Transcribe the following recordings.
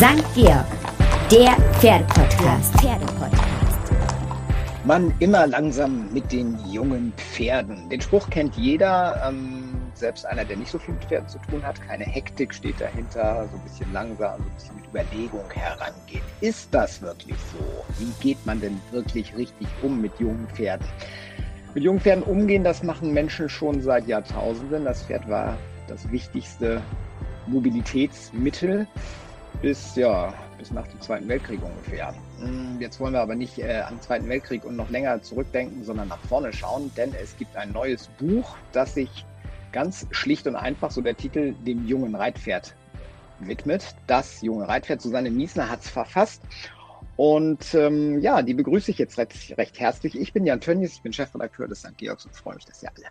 St. Georg, der Pferdepodcast. Pferdepodcast. Man immer langsam mit den jungen Pferden. Den Spruch kennt jeder, ähm, selbst einer, der nicht so viel mit Pferden zu tun hat. Keine Hektik steht dahinter, so ein bisschen langsam, so ein bisschen mit Überlegung herangehen. Ist das wirklich so? Wie geht man denn wirklich richtig um mit jungen Pferden? Mit jungen Pferden umgehen, das machen Menschen schon seit Jahrtausenden. Das Pferd war das wichtigste Mobilitätsmittel bis, ja, bis nach dem Zweiten Weltkrieg ungefähr. Hm, jetzt wollen wir aber nicht äh, am Zweiten Weltkrieg und noch länger zurückdenken, sondern nach vorne schauen, denn es gibt ein neues Buch, das sich ganz schlicht und einfach, so der Titel, dem jungen Reitpferd widmet. Das junge Reitpferd, Susanne Miesner hat es verfasst und ähm, ja, die begrüße ich jetzt recht, recht herzlich. Ich bin Jan Tönnies, ich bin Chefredakteur des St. Georgs und freue mich, dass ihr alle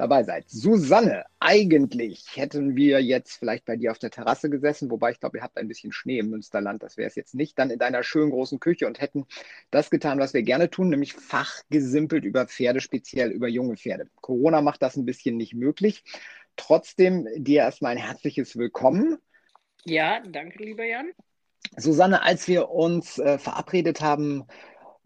dabei seid. Susanne, eigentlich hätten wir jetzt vielleicht bei dir auf der Terrasse gesessen, wobei ich glaube, ihr habt ein bisschen Schnee im Münsterland, das wäre es jetzt nicht, dann in deiner schönen großen Küche und hätten das getan, was wir gerne tun, nämlich fachgesimpelt über Pferde, speziell über junge Pferde. Corona macht das ein bisschen nicht möglich. Trotzdem dir erstmal ein herzliches Willkommen. Ja, danke, lieber Jan. Susanne, als wir uns äh, verabredet haben,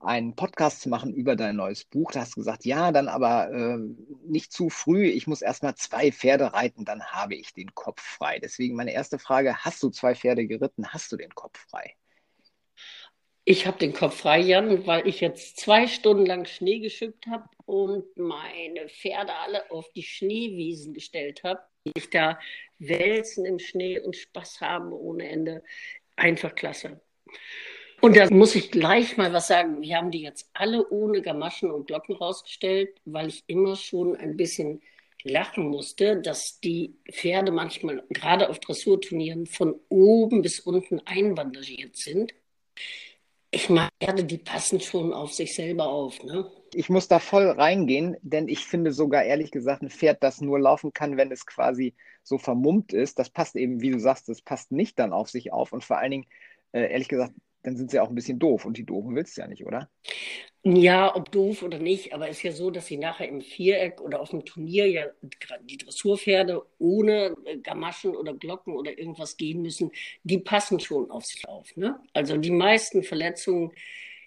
einen Podcast zu machen über dein neues Buch, da hast du gesagt, ja, dann aber äh, nicht zu früh, ich muss erstmal zwei Pferde reiten, dann habe ich den Kopf frei. Deswegen meine erste Frage, hast du zwei Pferde geritten, hast du den Kopf frei? Ich habe den Kopf frei, Jan, weil ich jetzt zwei Stunden lang Schnee geschippt habe und meine Pferde alle auf die Schneewiesen gestellt habe. Ich da wälzen im Schnee und Spaß haben ohne Ende einfach klasse. Und da muss ich gleich mal was sagen. Wir haben die jetzt alle ohne Gamaschen und Glocken rausgestellt, weil ich immer schon ein bisschen lachen musste, dass die Pferde manchmal gerade auf Dressurturnieren von oben bis unten einbandagiert sind. Ich meine, Pferde, die passen schon auf sich selber auf, ne? Ich muss da voll reingehen, denn ich finde sogar ehrlich gesagt ein Pferd, das nur laufen kann, wenn es quasi so vermummt ist, das passt eben, wie du sagst, das passt nicht dann auf sich auf und vor allen Dingen, äh, ehrlich gesagt, dann sind sie auch ein bisschen doof und die Doofen willst du ja nicht, oder? Ja, ob doof oder nicht, aber es ist ja so, dass sie nachher im Viereck oder auf dem Turnier ja die Dressurpferde ohne äh, Gamaschen oder Glocken oder irgendwas gehen müssen, die passen schon auf sich auf. Ne? Also die meisten Verletzungen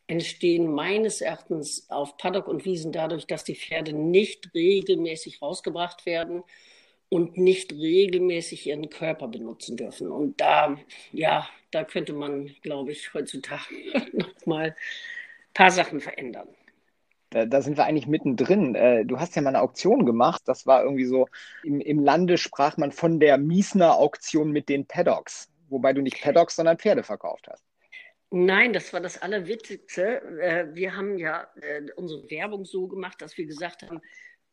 entstehen meines Erachtens auf Paddock und Wiesen dadurch, dass die Pferde nicht regelmäßig rausgebracht werden und nicht regelmäßig ihren Körper benutzen dürfen. Und da, ja, da könnte man, glaube ich, heutzutage noch mal ein paar Sachen verändern. Da, da, sind wir eigentlich mittendrin. Äh, du hast ja mal eine Auktion gemacht. Das war irgendwie so, im, im Lande sprach man von der Miesner Auktion mit den Paddocks, wobei du nicht Paddocks, sondern Pferde verkauft hast. Nein, das war das Allerwitzigste. Äh, wir haben ja äh, unsere Werbung so gemacht, dass wir gesagt haben,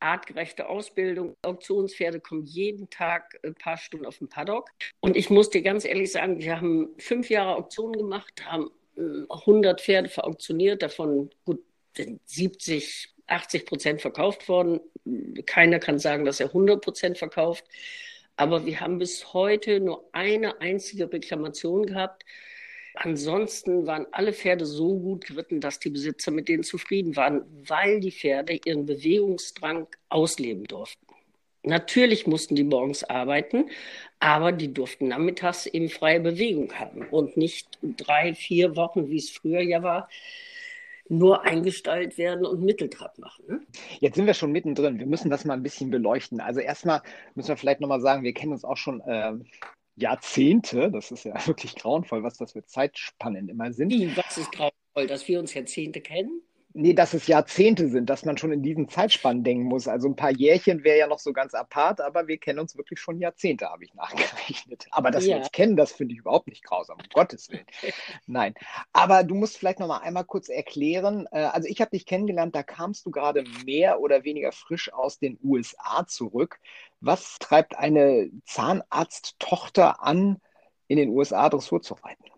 artgerechte Ausbildung. Auktionspferde kommen jeden Tag ein paar Stunden auf den Paddock. Und ich muss dir ganz ehrlich sagen, wir haben fünf Jahre Auktionen gemacht, haben 100 äh, Pferde verauktioniert, davon gut 70, 80 Prozent verkauft worden. Keiner kann sagen, dass er 100 Prozent verkauft. Aber wir haben bis heute nur eine einzige Reklamation gehabt. Ansonsten waren alle Pferde so gut geritten, dass die Besitzer mit denen zufrieden waren, weil die Pferde ihren Bewegungsdrang ausleben durften. Natürlich mussten die morgens arbeiten, aber die durften nachmittags eben freie Bewegung haben und nicht drei, vier Wochen, wie es früher ja war, nur eingestellt werden und Mitteltrab machen. Ne? Jetzt sind wir schon mittendrin. Wir müssen das mal ein bisschen beleuchten. Also erstmal müssen wir vielleicht nochmal sagen, wir kennen uns auch schon äh, Jahrzehnte, das ist ja wirklich grauenvoll, was das für Zeitspannen immer sind. Wie, was ist grauenvoll, dass wir uns Jahrzehnte kennen? Nee, dass es Jahrzehnte sind, dass man schon in diesen Zeitspannen denken muss. Also ein paar Jährchen wäre ja noch so ganz apart, aber wir kennen uns wirklich schon Jahrzehnte, habe ich nachgerechnet. Aber dass ja. wir uns kennen, das finde ich überhaupt nicht grausam, um Gottes Willen. Nein. Aber du musst vielleicht noch mal einmal kurz erklären. Äh, also ich habe dich kennengelernt, da kamst du gerade mehr oder weniger frisch aus den USA zurück. Was treibt eine Zahnarzttochter an, in den USA Dressur zu reiten?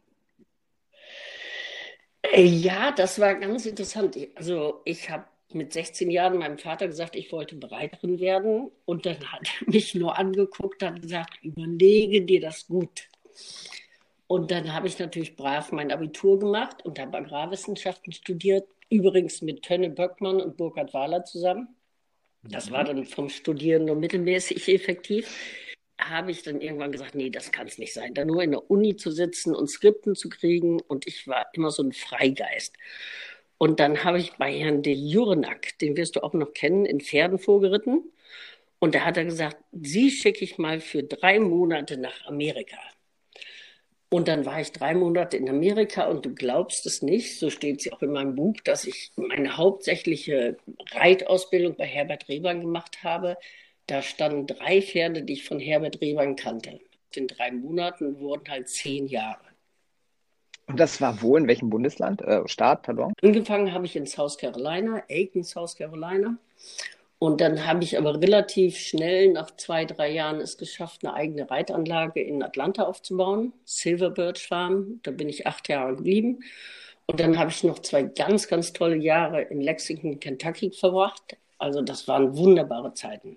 Äh, ja, das war ganz interessant. Also ich habe mit 16 Jahren meinem Vater gesagt, ich wollte Bereiterin werden. Und dann hat er mich nur angeguckt und gesagt, überlege dir das gut. Und dann habe ich natürlich brav mein Abitur gemacht und habe Agrarwissenschaften studiert, übrigens mit Tönne Böckmann und Burkhard Wahler zusammen. Das war dann vom Studieren nur mittelmäßig effektiv. Habe ich dann irgendwann gesagt, nee, das kann es nicht sein, da nur in der Uni zu sitzen und Skripten zu kriegen. Und ich war immer so ein Freigeist. Und dann habe ich bei Herrn de Jurenack, den wirst du auch noch kennen, in Pferden vorgeritten. Und da hat er gesagt, Sie schicke ich mal für drei Monate nach Amerika. Und dann war ich drei Monate in Amerika und du glaubst es nicht, so steht es auch in meinem Buch, dass ich meine hauptsächliche Reitausbildung bei Herbert Rehbein gemacht habe. Da standen drei Pferde, die ich von Herbert Rehbein kannte. In drei Monaten wurden halt zehn Jahre. Und das war wo, in welchem Bundesland, äh, Staat, pardon? Angefangen habe ich in South Carolina, Aiken, South Carolina. Und dann habe ich aber relativ schnell, nach zwei, drei Jahren, es geschafft, eine eigene Reitanlage in Atlanta aufzubauen, Silver Birch Farm. Da bin ich acht Jahre geblieben. Und dann habe ich noch zwei ganz, ganz tolle Jahre in Lexington, Kentucky verbracht. Also das waren wunderbare Zeiten.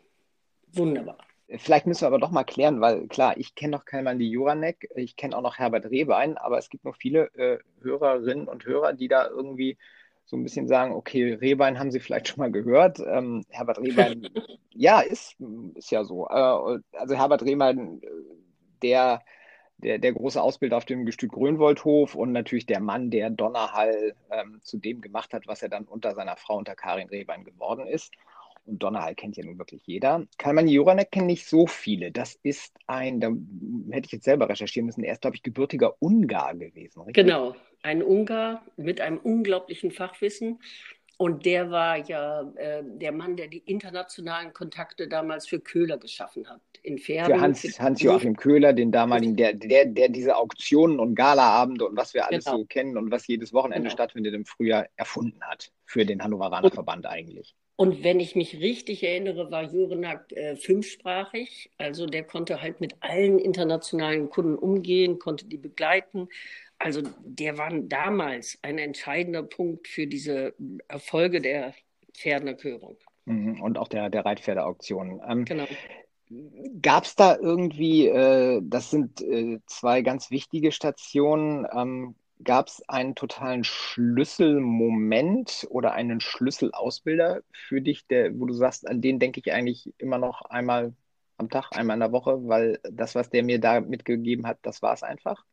Wunderbar. Vielleicht müssen wir aber doch mal klären, weil klar, ich kenne noch keinen Mann die Juranek, ich kenne auch noch Herbert Rehbein, aber es gibt noch viele äh, Hörerinnen und Hörer, die da irgendwie so ein bisschen sagen, okay, Rehbein haben Sie vielleicht schon mal gehört. Ähm, Herbert Rehbein, ja, ist, ist ja so. Äh, also Herbert Rehbein, der, der, der große Ausbilder auf dem Gestüt Grönwoldhof und natürlich der Mann, der Donnerhall ähm, zu dem gemacht hat, was er dann unter seiner Frau, unter Karin Rehbein geworden ist und Donnerhall kennt ja nun wirklich jeder. Kalman Joranek kennen nicht so viele. Das ist ein, da hätte ich jetzt selber recherchieren müssen, er ist, glaube ich, gebürtiger Ungar gewesen, richtig? Genau, ein Ungar mit einem unglaublichen Fachwissen. Und der war ja äh, der Mann, der die internationalen Kontakte damals für Köhler geschaffen hat. In Pferden. Für Hans, Hans Joachim Köhler, den damaligen, der, der, der diese Auktionen und Galaabende und was wir alles genau. so kennen und was jedes Wochenende genau. stattfindet im Frühjahr erfunden hat. Für den Hannoveraner Verband eigentlich. Und wenn ich mich richtig erinnere, war Jurenak äh, fünfsprachig. Also der konnte halt mit allen internationalen Kunden umgehen, konnte die begleiten. Also der war damals ein entscheidender Punkt für diese Erfolge der Pferdenkörung. Mhm, und auch der, der Reitpferdeauktionen. Ähm, genau. Gab es da irgendwie, äh, das sind äh, zwei ganz wichtige Stationen, ähm, Gab es einen totalen Schlüsselmoment oder einen Schlüsselausbilder für dich, der, wo du sagst, an den denke ich eigentlich immer noch einmal am Tag, einmal in der Woche, weil das, was der mir da mitgegeben hat, das war es einfach?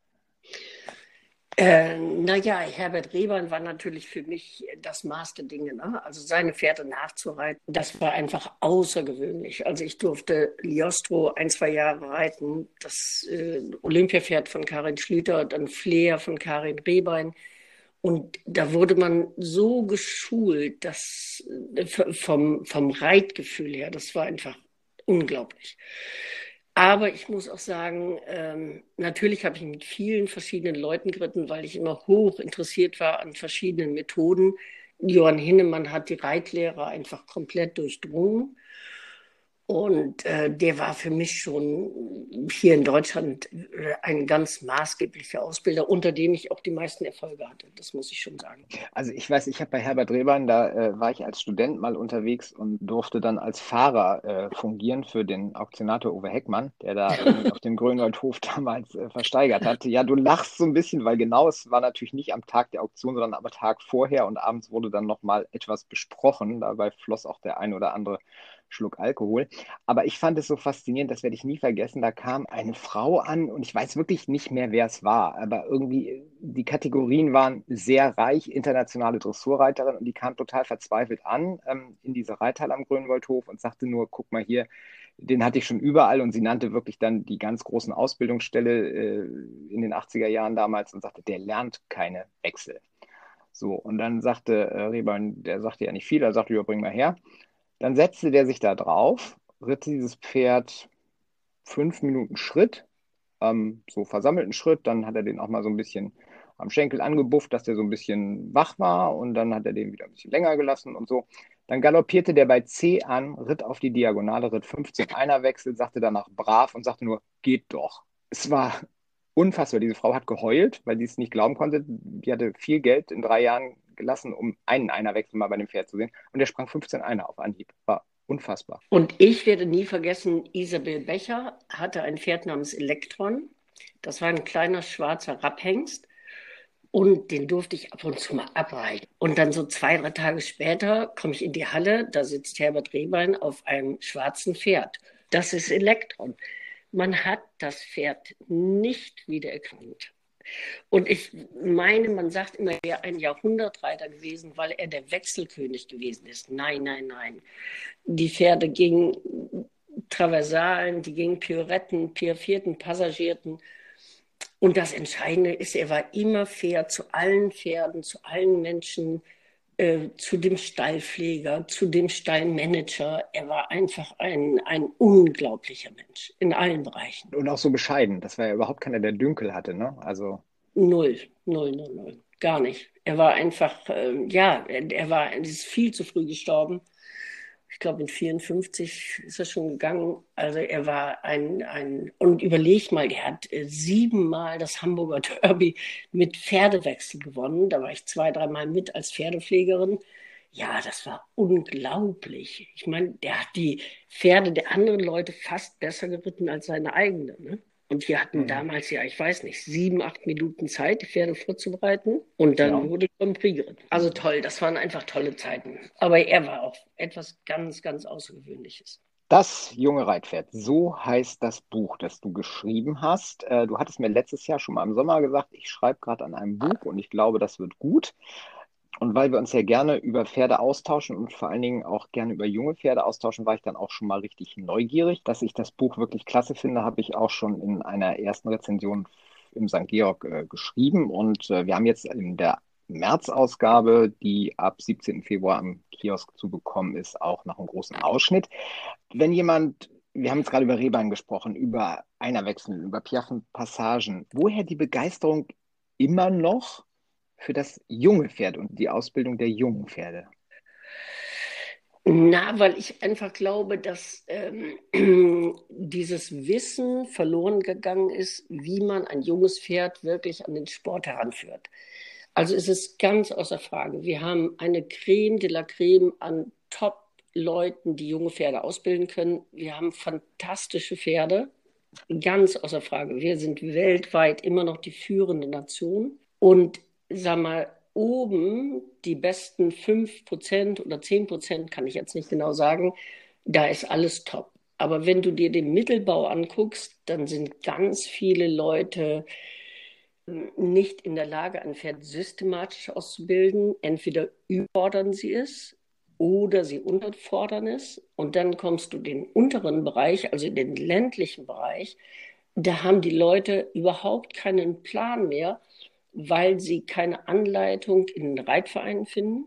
Äh, naja, Herbert Rehbein war natürlich für mich das Maß der Dinge. Ne? Also seine Pferde nachzureiten, das war einfach außergewöhnlich. Also ich durfte Liostro ein, zwei Jahre reiten, das äh, Olympiapferd von Karin Schlüter, dann Flair von Karin Rehbein. Und da wurde man so geschult, dass äh, vom, vom Reitgefühl her, das war einfach unglaublich. Aber ich muss auch sagen, ähm, natürlich habe ich mit vielen verschiedenen Leuten geritten, weil ich immer hoch interessiert war an verschiedenen Methoden. Johann Hinnemann hat die Reitlehre einfach komplett durchdrungen. Und äh, der war für mich schon hier in Deutschland äh, ein ganz maßgeblicher Ausbilder, unter dem ich auch die meisten Erfolge hatte. Das muss ich schon sagen. Also ich weiß, ich habe bei Herbert Rehbein, da äh, war ich als Student mal unterwegs und durfte dann als Fahrer äh, fungieren für den Auktionator Uwe Heckmann, der da auf dem Grünwaldhof damals äh, versteigert hat. Ja, du lachst so ein bisschen, weil genau es war natürlich nicht am Tag der Auktion, sondern am Tag vorher und abends wurde dann nochmal etwas besprochen. Dabei floss auch der ein oder andere Schluck Alkohol. Aber ich fand es so faszinierend, das werde ich nie vergessen. Da kam eine Frau an und ich weiß wirklich nicht mehr, wer es war, aber irgendwie die Kategorien waren sehr reich, internationale Dressurreiterin und die kam total verzweifelt an ähm, in diese Reithalle am Grünwaldhof und sagte nur, guck mal hier, den hatte ich schon überall und sie nannte wirklich dann die ganz großen Ausbildungsstelle äh, in den 80er Jahren damals und sagte, der lernt keine Wechsel. So, und dann sagte äh, Rehbein, der sagte ja nicht viel, er sagte, ja, bring mal her. Dann setzte der sich da drauf, ritt dieses Pferd fünf Minuten Schritt, ähm, so versammelten Schritt. Dann hat er den auch mal so ein bisschen am Schenkel angebufft, dass der so ein bisschen wach war. Und dann hat er den wieder ein bisschen länger gelassen und so. Dann galoppierte der bei C an, ritt auf die Diagonale, ritt 15 Einerwechsel, sagte danach brav und sagte nur, geht doch. Es war unfassbar. Diese Frau hat geheult, weil sie es nicht glauben konnte. Die hatte viel Geld in drei Jahren gelassen, um einen Einerwechsel mal bei dem Pferd zu sehen. Und der sprang 15 Einer auf Anhieb. War unfassbar. Und ich werde nie vergessen, Isabel Becher hatte ein Pferd namens Elektron. Das war ein kleiner schwarzer Rapphengst. Und den durfte ich ab und zu mal abreichen. Und dann so zwei, drei Tage später komme ich in die Halle, da sitzt Herbert Rehbein auf einem schwarzen Pferd. Das ist Elektron. Man hat das Pferd nicht wiedererkannt. Und ich meine, man sagt immer, er wäre ein Jahrhundertreiter gewesen, weil er der Wechselkönig gewesen ist. Nein, nein, nein. Die Pferde gingen Traversalen, die gingen Pirouetten, piafierten, passagierten. Und das Entscheidende ist, er war immer fair zu allen Pferden, zu allen Menschen, äh, zu dem Stallpfleger, zu dem Stallmanager. Er war einfach ein, ein unglaublicher Mensch in allen Bereichen. Und auch so bescheiden. Das war ja überhaupt keiner, der Dünkel hatte, ne? Also. Null, null, null, null. Gar nicht. Er war einfach, äh, ja, er, er war, er ist viel zu früh gestorben ich glaube, in 54 ist er schon gegangen. Also er war ein, ein und überleg mal, er hat äh, siebenmal das Hamburger Derby mit Pferdewechsel gewonnen. Da war ich zwei, dreimal mit als Pferdepflegerin. Ja, das war unglaublich. Ich meine, der hat die Pferde der anderen Leute fast besser geritten als seine eigene. Ne? Und wir hatten mhm. damals ja, ich weiß nicht, sieben, acht Minuten Zeit, die Pferde vorzubereiten. Und dann ja. wurde Grand Prix geritten. Also toll, das waren einfach tolle Zeiten. Aber er war auch etwas ganz, ganz Außergewöhnliches. Das junge Reitpferd, so heißt das Buch, das du geschrieben hast. Äh, du hattest mir letztes Jahr schon mal im Sommer gesagt, ich schreibe gerade an einem Buch und ich glaube, das wird gut. Und weil wir uns ja gerne über Pferde austauschen und vor allen Dingen auch gerne über junge Pferde austauschen, war ich dann auch schon mal richtig neugierig. Dass ich das Buch wirklich klasse finde, habe ich auch schon in einer ersten Rezension im St. Georg äh, geschrieben. Und äh, wir haben jetzt in der März-Ausgabe, die ab 17. Februar am Kiosk zu bekommen ist, auch noch einen großen Ausschnitt. Wenn jemand, wir haben jetzt gerade über Rehbein gesprochen, über Einerwechsel, über Piaffen-Passagen, woher die Begeisterung immer noch für das junge Pferd und die Ausbildung der jungen Pferde? Na, weil ich einfach glaube, dass ähm, dieses Wissen verloren gegangen ist, wie man ein junges Pferd wirklich an den Sport heranführt. Also es ist ganz außer Frage. Wir haben eine Creme de la Creme an Top-Leuten, die junge Pferde ausbilden können. Wir haben fantastische Pferde, ganz außer Frage. Wir sind weltweit immer noch die führende Nation. Und sag mal, oben die besten 5% oder 10%, kann ich jetzt nicht genau sagen, da ist alles top. Aber wenn du dir den Mittelbau anguckst, dann sind ganz viele Leute hm, nicht in der Lage, ein Pferd systematisch auszubilden. Entweder überfordern sie es oder sie unterfordern es. Und dann kommst du in den unteren Bereich, also in den ländlichen Bereich. Da haben die Leute überhaupt keinen Plan mehr, weil sie keine Anleitung in den Reitvereinen finden.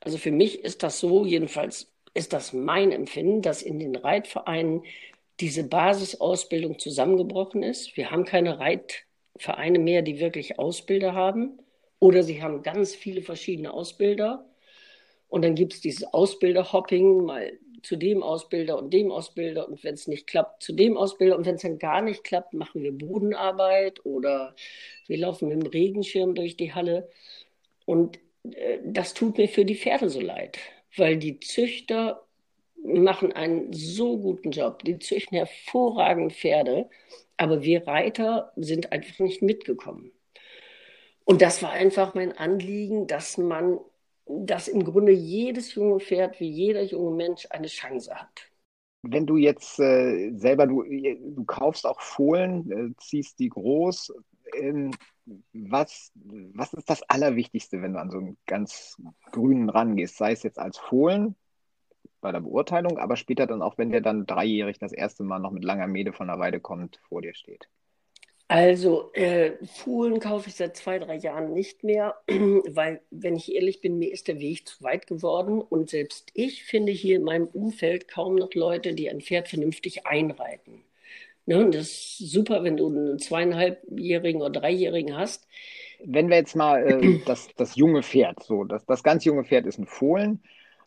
Also für mich ist das so, jedenfalls ist das mein Empfinden, dass in den Reitvereinen diese Basisausbildung zusammengebrochen ist. Wir haben keine Reitvereine mehr, die wirklich Ausbilder haben. Oder sie haben ganz viele verschiedene Ausbilder. Und dann gibt es dieses Ausbilderhopping, mal zu dem Ausbilder und dem Ausbilder. Und wenn es nicht klappt, zu dem Ausbilder. Und wenn es dann gar nicht klappt, machen wir Bodenarbeit oder wir laufen mit dem Regenschirm durch die Halle. Und äh, das tut mir für die Pferde so leid, weil die Züchter machen einen so guten Job. Die züchten hervorragend Pferde, aber wir Reiter sind einfach nicht mitgekommen. Und das war einfach mein Anliegen, dass man, dass im Grunde jedes junge Pferd wie jeder junge Mensch eine Chance hat. Wenn du jetzt äh, selber, du, du kaufst auch Fohlen, äh, ziehst die groß, ähm, was, was ist das Allerwichtigste, wenn du an so einen ganz grünen rangehst? Sei es jetzt als Fohlen bei der Beurteilung, aber später dann auch, wenn der dann dreijährig das erste Mal noch mit langer Mähne von der Weide kommt, vor dir steht. Also, äh, Fohlen kaufe ich seit zwei, drei Jahren nicht mehr, weil, wenn ich ehrlich bin, mir ist der Weg zu weit geworden. Und selbst ich finde hier in meinem Umfeld kaum noch Leute, die ein Pferd vernünftig einreiten. Ne? Das ist super, wenn du einen zweieinhalbjährigen oder dreijährigen hast. Wenn wir jetzt mal äh, das, das junge Pferd, so, das, das ganz junge Pferd ist ein Fohlen,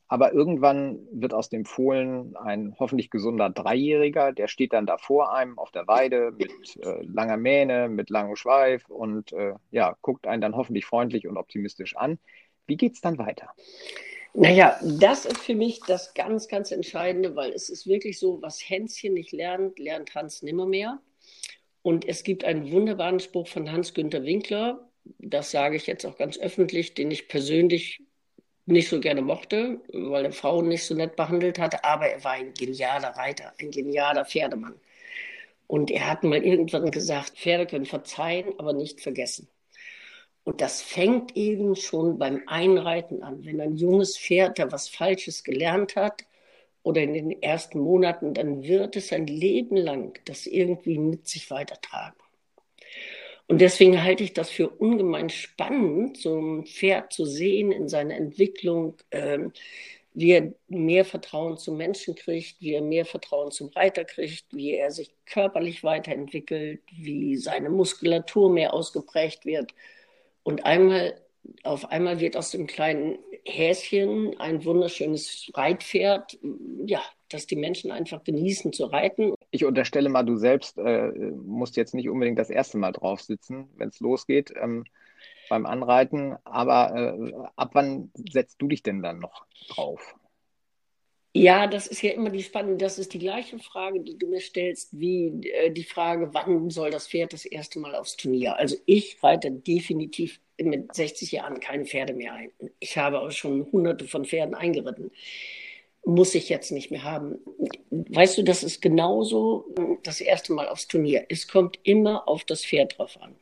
aber irgendwann wird aus dem Fohlen ein hoffentlich gesunder Dreijähriger, der steht dann da vor einem auf der Weide mit äh, langer Mähne, mit langem Schweif und äh, ja, guckt einen dann hoffentlich freundlich und optimistisch an. Wie geht es dann weiter? Naja, das ist für mich das ganz, ganz Entscheidende, weil es ist wirklich so, was Hänschen nicht lernt, lernt Hans nimmermehr. Und es gibt einen wunderbaren Spruch von Hans-Günter Winkler, das sage ich jetzt auch ganz öffentlich, den ich persönlich nicht so gerne mochte, weil er Frauen nicht so nett behandelt hat, aber er war ein genialer Reiter, ein genialer Pferdemann. Und er hat mal irgendwann gesagt, Pferde können verzeihen, aber nicht vergessen. Und das fängt eben schon beim Einreiten an. Wenn ein junges Pferd da was Falsches gelernt hat oder in den ersten Monaten, dann wird es ein Leben lang das irgendwie mit sich weitertragen. Und deswegen halte ich das für ungemein spannend, so ein Pferd zu sehen in seiner Entwicklung, ähm, wie er mehr Vertrauen zum Menschen kriegt, wie er mehr Vertrauen zum Reiter kriegt, wie er sich körperlich weiterentwickelt, wie seine Muskulatur mehr ausgeprägt wird und einmal, auf einmal wird aus dem kleinen Häschen ein wunderschönes Reitpferd, ja, das die Menschen einfach genießen zu reiten. Ich unterstelle mal, du selbst äh, musst jetzt nicht unbedingt das erste Mal drauf sitzen, wenn es losgeht ähm, beim Anreiten. Aber äh, ab wann setzt du dich denn dann noch drauf? Ja, das ist ja immer die spannende, das ist die gleiche Frage, die du mir stellst, wie äh, die Frage, wann soll das Pferd das erste Mal aufs Turnier? Also ich reite definitiv mit 60 Jahren keine Pferde mehr ein. Ich habe auch schon hunderte von Pferden eingeritten. Muss ich jetzt nicht mehr haben. Weißt du, das ist genauso das erste Mal aufs Turnier. Es kommt immer auf das Pferd drauf an.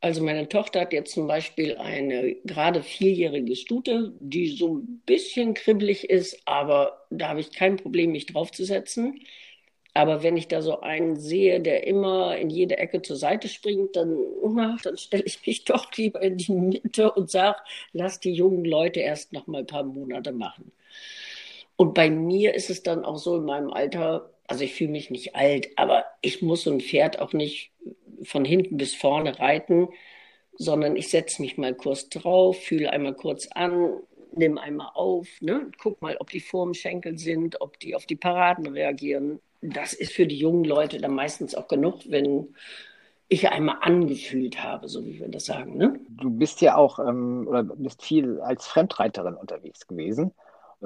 Also meine Tochter hat jetzt zum Beispiel eine gerade vierjährige Stute, die so ein bisschen kribbelig ist, aber da habe ich kein Problem, mich draufzusetzen. Aber wenn ich da so einen sehe, der immer in jede Ecke zur Seite springt, dann, dann stelle ich mich doch lieber in die Mitte und sage, lass die jungen Leute erst noch mal ein paar Monate machen. Und bei mir ist es dann auch so in meinem Alter, also ich fühle mich nicht alt, aber ich muss so ein Pferd auch nicht von hinten bis vorne reiten, sondern ich setze mich mal kurz drauf, fühle einmal kurz an, nimm einmal auf, ne? guck mal, ob die vor dem Schenkel sind, ob die auf die Paraden reagieren. Das ist für die jungen Leute dann meistens auch genug, wenn ich einmal angefühlt habe, so wie wir das sagen. Ne? Du bist ja auch ähm, oder bist viel als Fremdreiterin unterwegs gewesen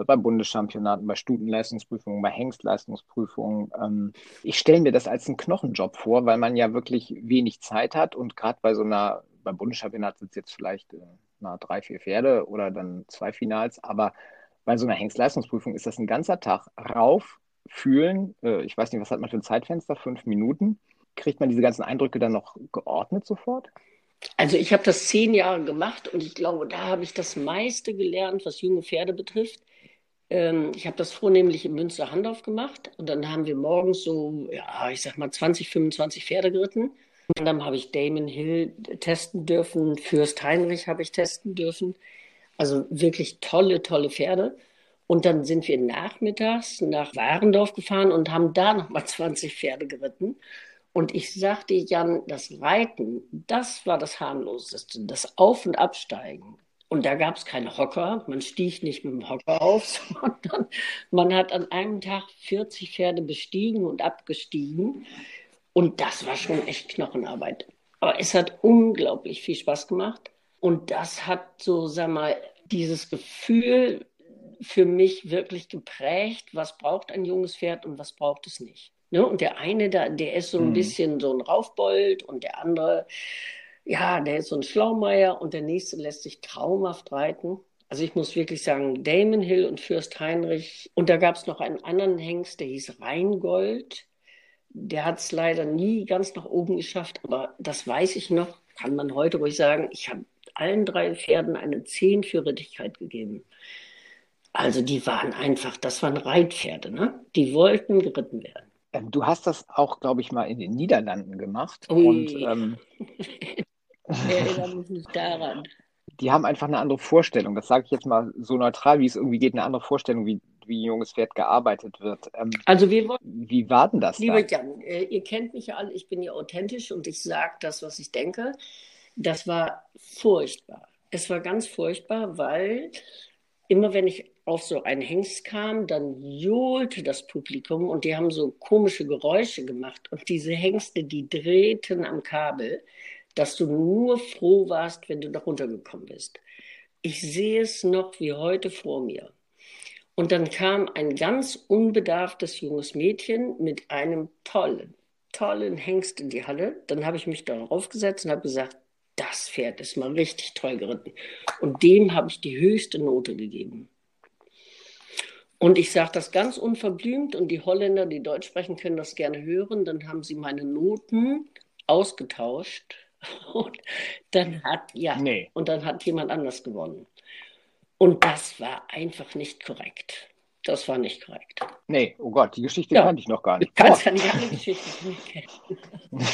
bei Bundeschampionaten, bei Stutenleistungsprüfungen, bei Hengstleistungsprüfungen. Ähm, ich stelle mir das als einen Knochenjob vor, weil man ja wirklich wenig Zeit hat und gerade bei so einer, beim Bundeschampionat sind es jetzt vielleicht äh, na, drei, vier Pferde oder dann zwei Finals, aber bei so einer Hengstleistungsprüfung ist das ein ganzer Tag rauf, fühlen, äh, ich weiß nicht, was hat man für ein Zeitfenster, fünf Minuten. Kriegt man diese ganzen Eindrücke dann noch geordnet sofort? Also ich habe das zehn Jahre gemacht und ich glaube, da habe ich das meiste gelernt, was junge Pferde betrifft. Ähm, ich habe das vornehmlich in Münster-Handorf gemacht und dann haben wir morgens so, ja, ich sag mal 20, 25 Pferde geritten. Und dann habe ich Damon Hill testen dürfen, Fürst Heinrich habe ich testen dürfen. Also wirklich tolle, tolle Pferde. Und dann sind wir nachmittags nach Warendorf gefahren und haben da nochmal 20 Pferde geritten. Und ich sagte Jan, das Reiten, das war das harmloseste. Das Auf- und Absteigen, und da gab es keine Hocker. Man stieg nicht mit dem Hocker auf, sondern man hat an einem Tag 40 Pferde bestiegen und abgestiegen. Und das war schon echt Knochenarbeit. Aber es hat unglaublich viel Spaß gemacht. Und das hat so, sag mal, dieses Gefühl für mich wirklich geprägt, was braucht ein junges Pferd und was braucht es nicht. Ne? Und der eine, da, der ist so ein mhm. bisschen so ein Raufbold und der andere, ja, der ist so ein Schlaumeier und der nächste lässt sich traumhaft reiten. Also ich muss wirklich sagen, Damon Hill und Fürst Heinrich. Und da gab es noch einen anderen Hengst, der hieß Rheingold. Der hat es leider nie ganz nach oben geschafft, aber das weiß ich noch, kann man heute ruhig sagen. Ich habe allen drei Pferden eine 10 für Rittigkeit gegeben. Also die waren einfach, das waren Reitpferde, ne? Die wollten geritten werden. Ähm, du hast das auch, glaube ich, mal in den Niederlanden gemacht. Ui. Und ähm, erinnere mich nicht daran. Die haben einfach eine andere Vorstellung. Das sage ich jetzt mal so neutral, wie es irgendwie geht, eine andere Vorstellung, wie, wie ein junges Pferd gearbeitet wird. Ähm, also wir wollen, wie war denn das? Lieber Jan, äh, ihr kennt mich ja alle, ich bin ja authentisch und ich sage das, was ich denke. Das war furchtbar. Es war ganz furchtbar, weil immer wenn ich auf so einen Hengst kam, dann johlte das Publikum und die haben so komische Geräusche gemacht. Und diese Hengste, die drehten am Kabel dass du nur froh warst, wenn du da runtergekommen bist. Ich sehe es noch wie heute vor mir. Und dann kam ein ganz unbedarftes junges Mädchen mit einem tollen, tollen Hengst in die Halle. Dann habe ich mich darauf gesetzt und habe gesagt, das Pferd ist mal richtig toll geritten. Und dem habe ich die höchste Note gegeben. Und ich sage das ganz unverblümt und die Holländer, die Deutsch sprechen, können das gerne hören. Dann haben sie meine Noten ausgetauscht und dann hat, ja, nee. und dann hat jemand anders gewonnen. Und das war einfach nicht korrekt. Das war nicht korrekt. Nee, oh Gott, die Geschichte ja. kannte ich noch gar nicht. Du kannst ja nicht alle Geschichten nicht kennen.